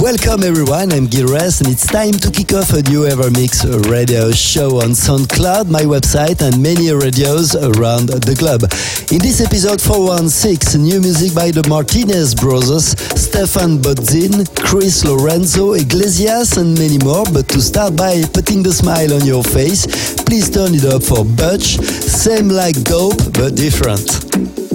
Welcome everyone, I'm Gil Everest and it's time to kick off a new Evermix radio show on SoundCloud, my website and many radios around the globe. In this episode 416, new music by the Martinez brothers, Stephan Bodzin, Chris Lorenzo, Iglesias and many more. But to start by putting the smile on your face, please turn it up for Butch, same like Dope but different.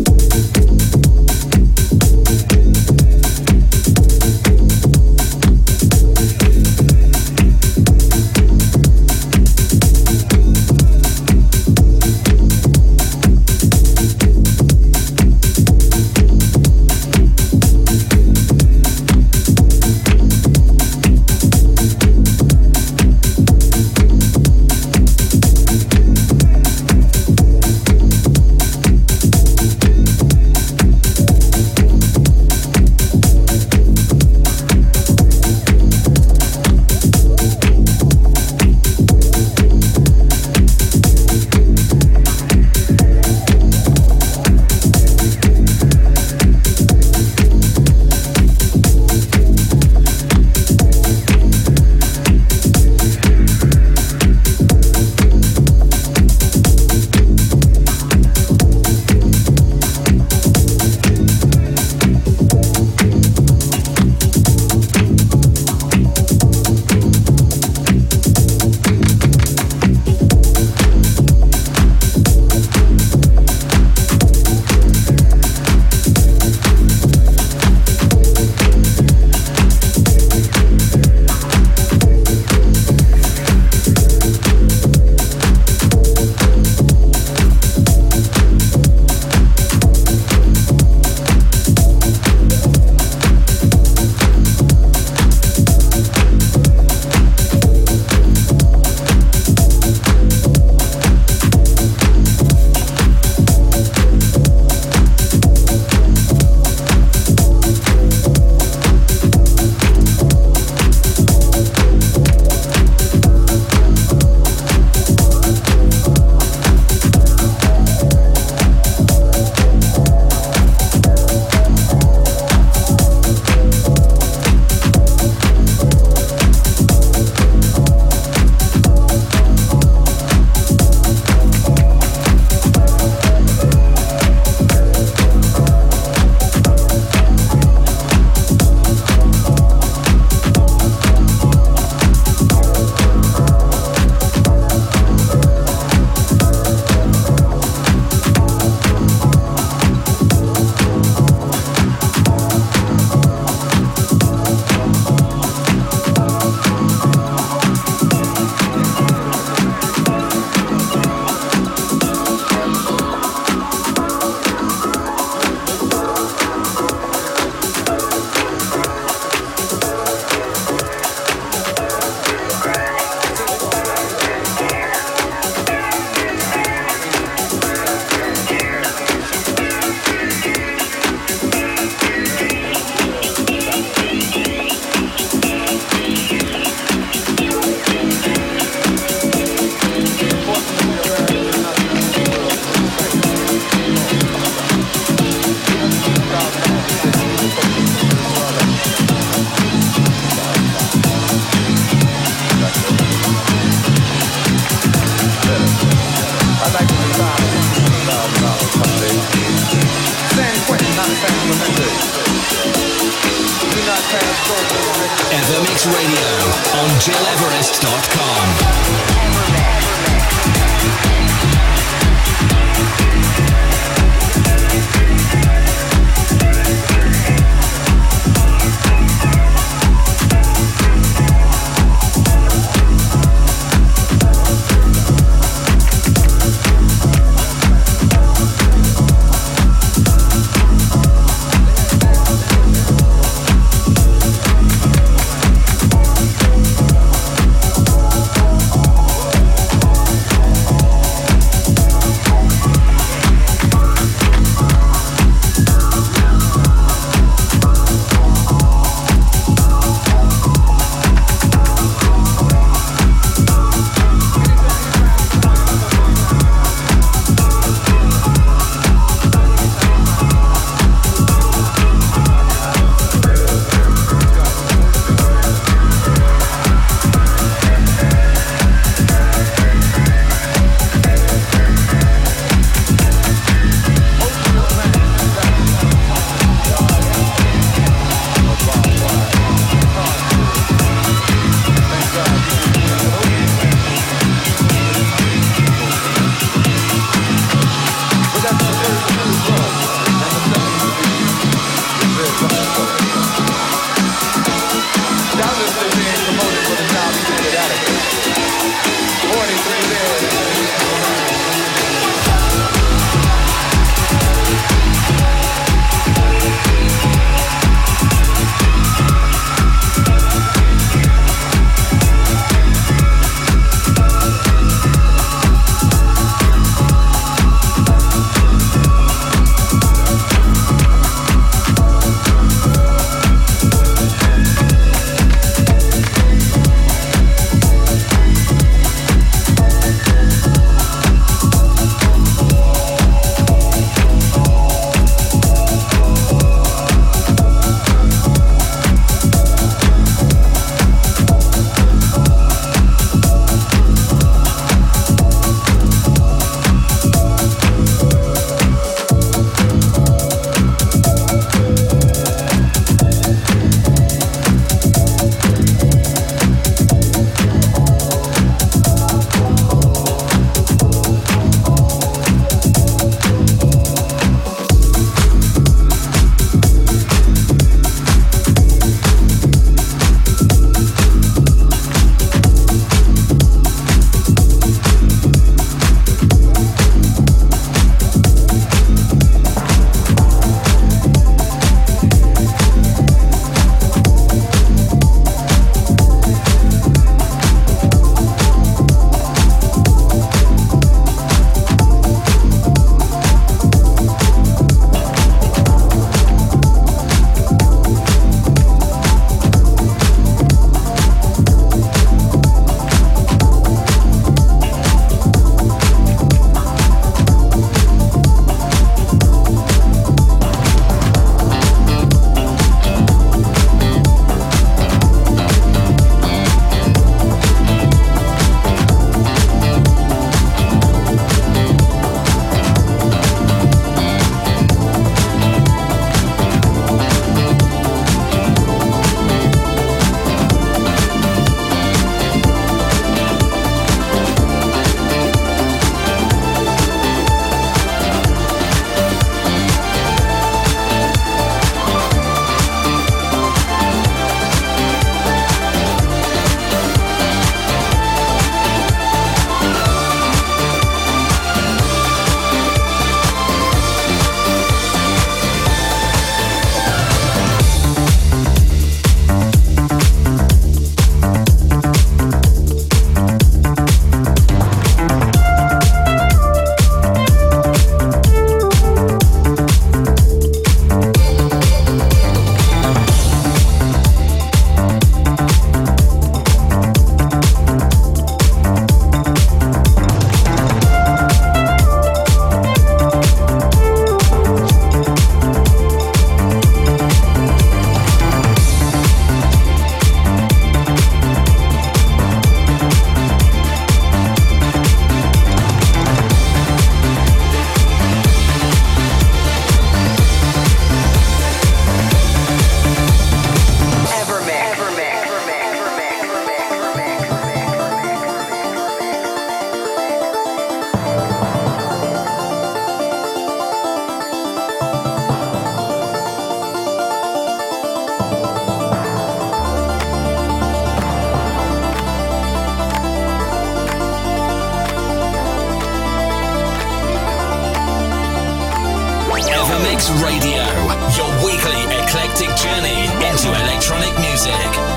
eclectic journey into electronic music.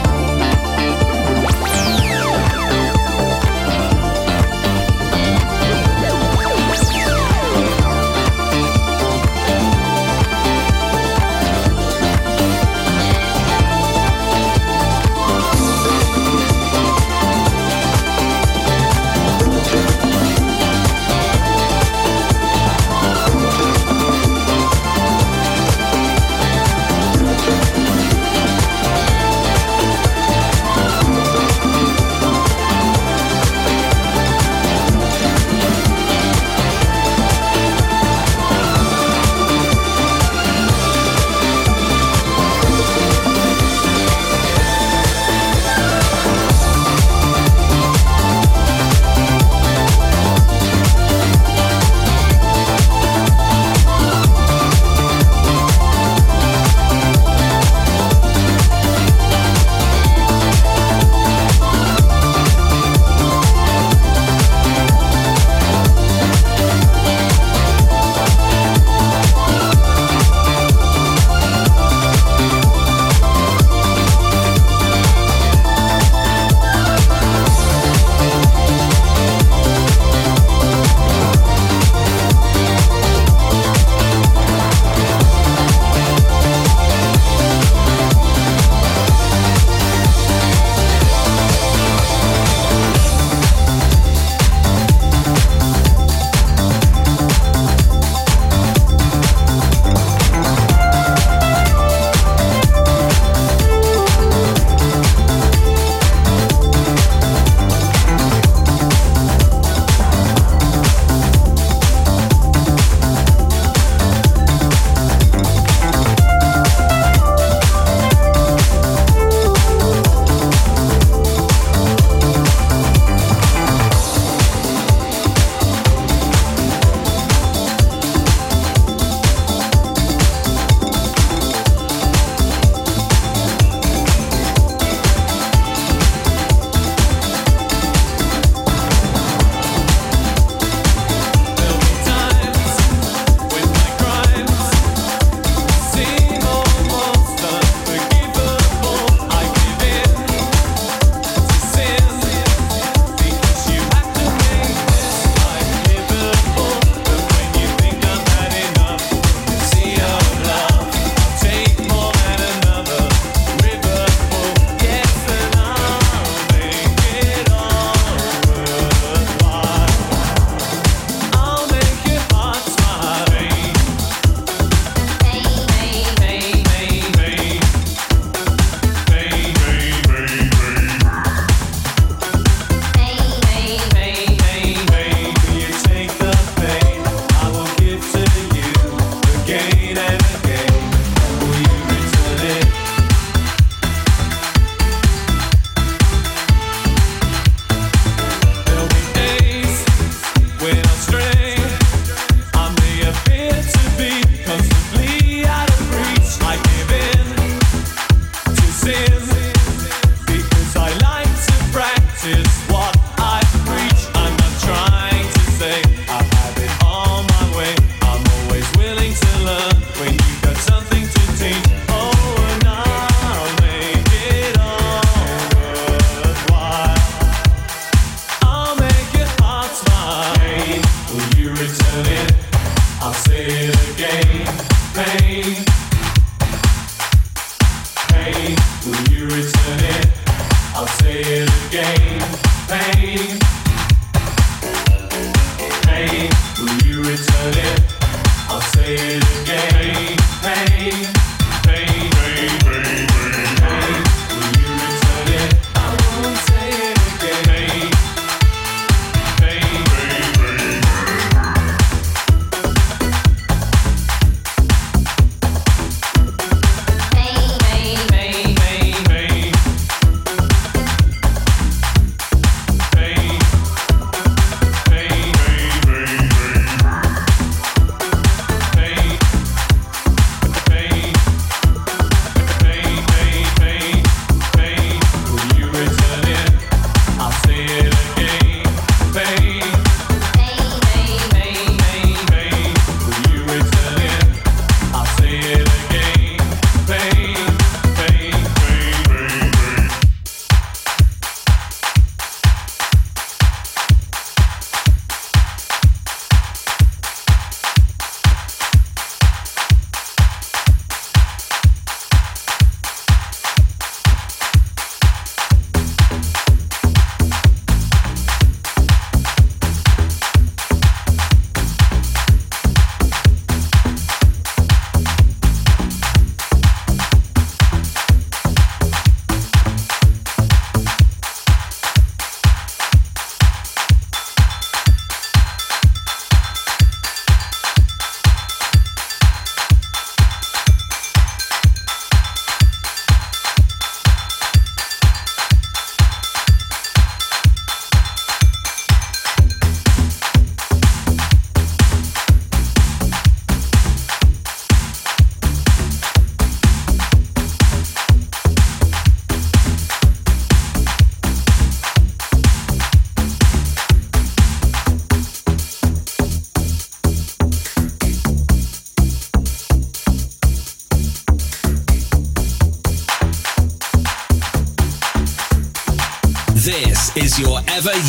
Pain.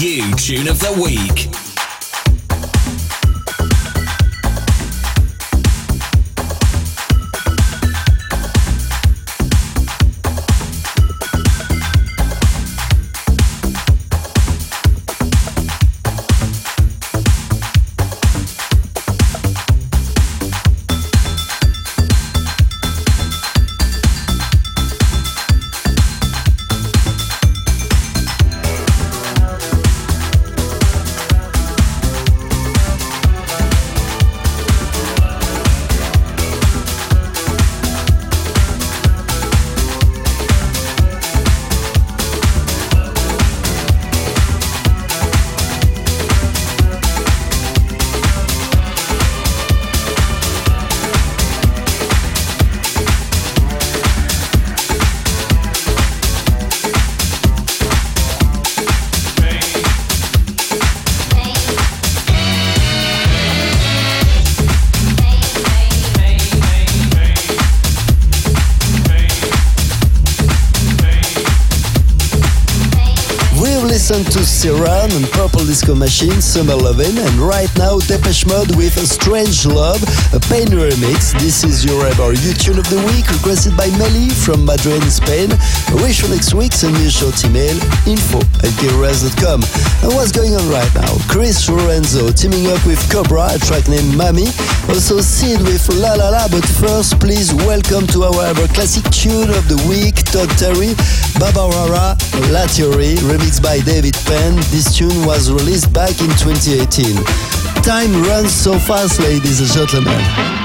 You tune of the week. Listen to Siran and Purple Disco Machine, Summer Lovin', and right now Depeche Mode with a Strange Love, a pain remix. This is your ever You Tune of the Week, requested by Meli from Madrid, Spain. Wish for next week, send me a short email, info at gileverest.com. And what's going on right now? Chris Lorenzo teaming up with Cobra, a track named Mami. Also Sid with La La La, but first please welcome to our ever classic tune of the week, Todd Terry, Barbara La Theory, remixed by Dave David Penn. This tune was released back in 2018. Time runs so fast, ladies and gentlemen.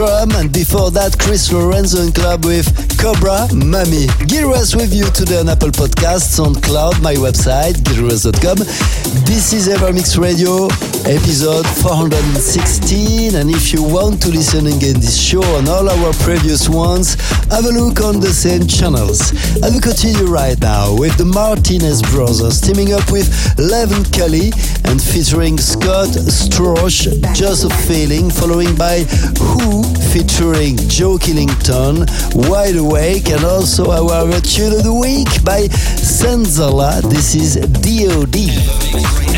And before that, Chris Lorenzo in club with Cobra Mami. Gil Everest with you today on Apple Podcasts, on Cloud, my website, gilres.com. This is Evermix Radio, episode 416, and if you want to listen again this show and all our previous ones, have a look on the same channels. And we continue right now with the Martinez brothers teaming up with Levin Kelly and featuring Scott Storch, Just a Feeling, following by Who featuring Joe Killington, Wide Awake, and also our tune of the week by Senzala. This is DOD.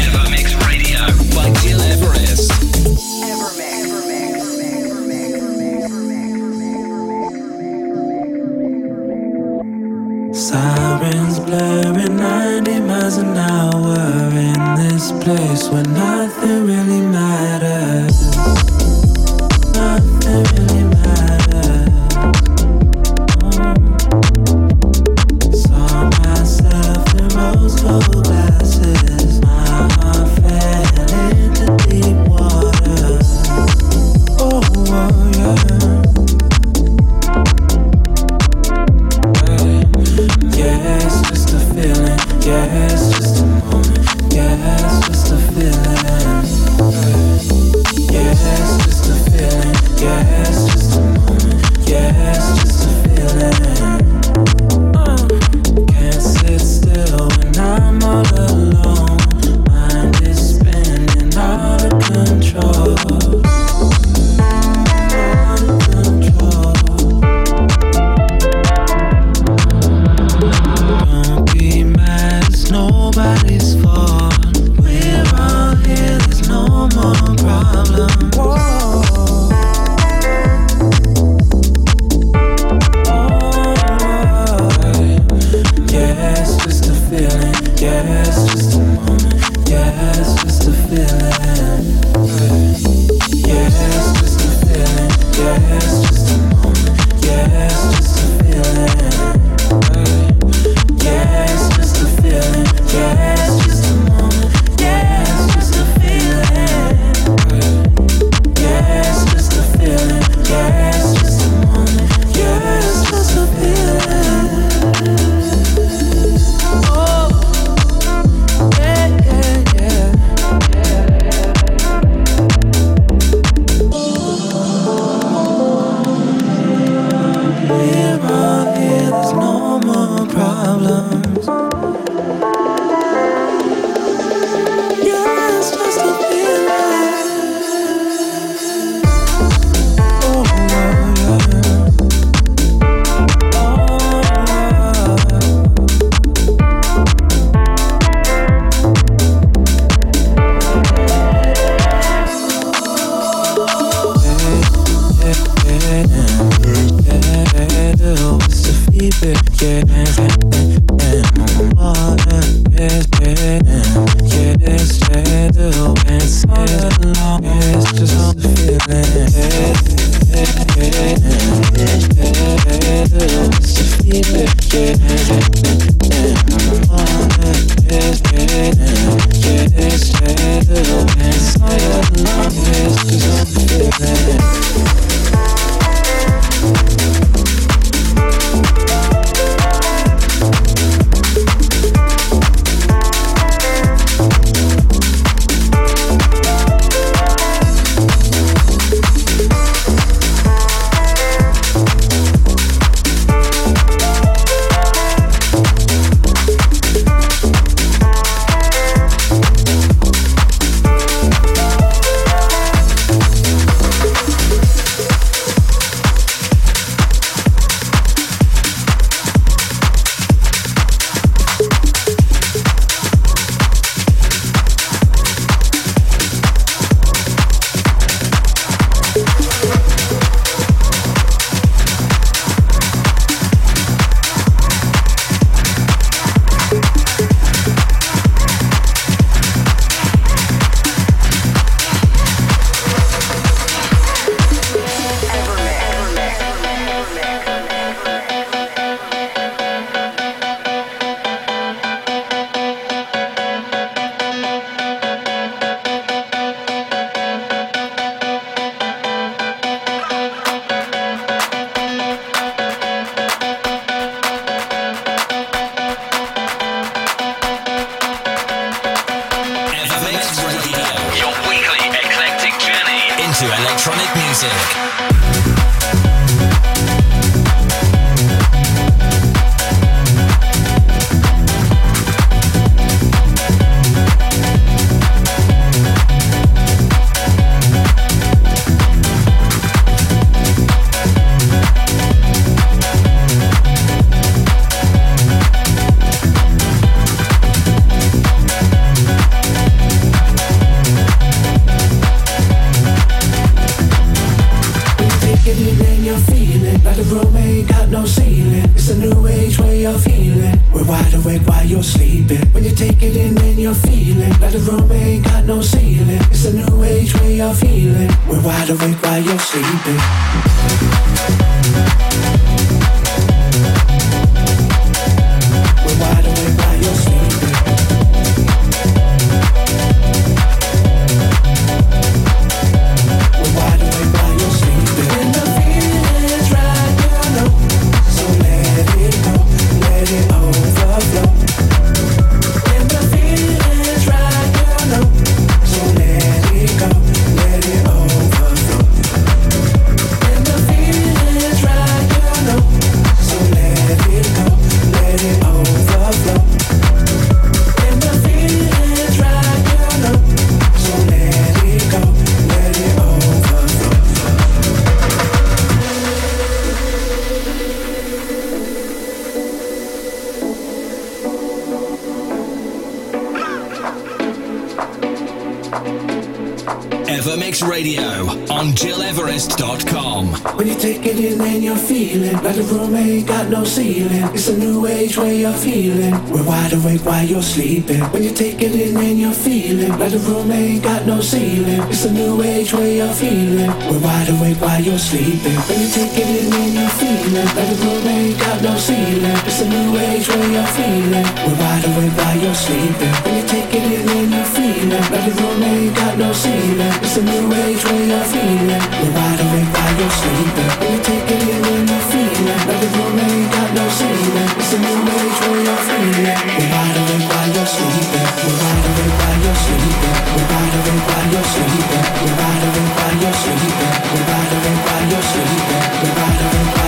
Blaring 90 miles an hour in this place where nothing really sleeping. When you take it in and you're feeling like the room ain't got no ceiling. It's a new age way of feeling. We're wide awake while you're sleeping. When you take it in and you're feeling like the room ain't got no ceiling. A new age way of feeling. We're wide awake while you're sleeping. When you take it in you're feeling the room ain't got no ceiling. It's a new age way of feeling. We're wide awake while you're sleeping. When you take it in you're feeling the room ain't got no ceiling. It's a new age way of feeling. We're wide awake while you're sleeping. We're wide awake while you're sleeping. We're wide awake while you're sleeping. We're wide awake while you're sleeping. We're wide awake while you're sleeping. We're wide awake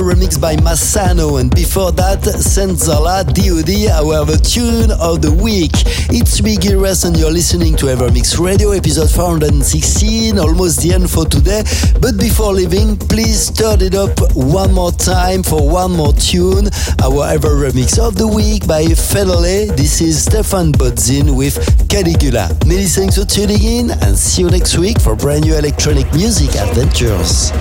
remixed by Massano, and before that, Senzala DOD, our tune of the week. It's Gil Everest, and you're listening to Evermix Radio, episode 416, almost the end for today. But before leaving, please turn it up one more time for one more tune. Our Ever Remix of the week by Fedele. This is Stephan Bodzin with Caligula. Many thanks for tuning in, and see you next week for brand new electronic music adventures.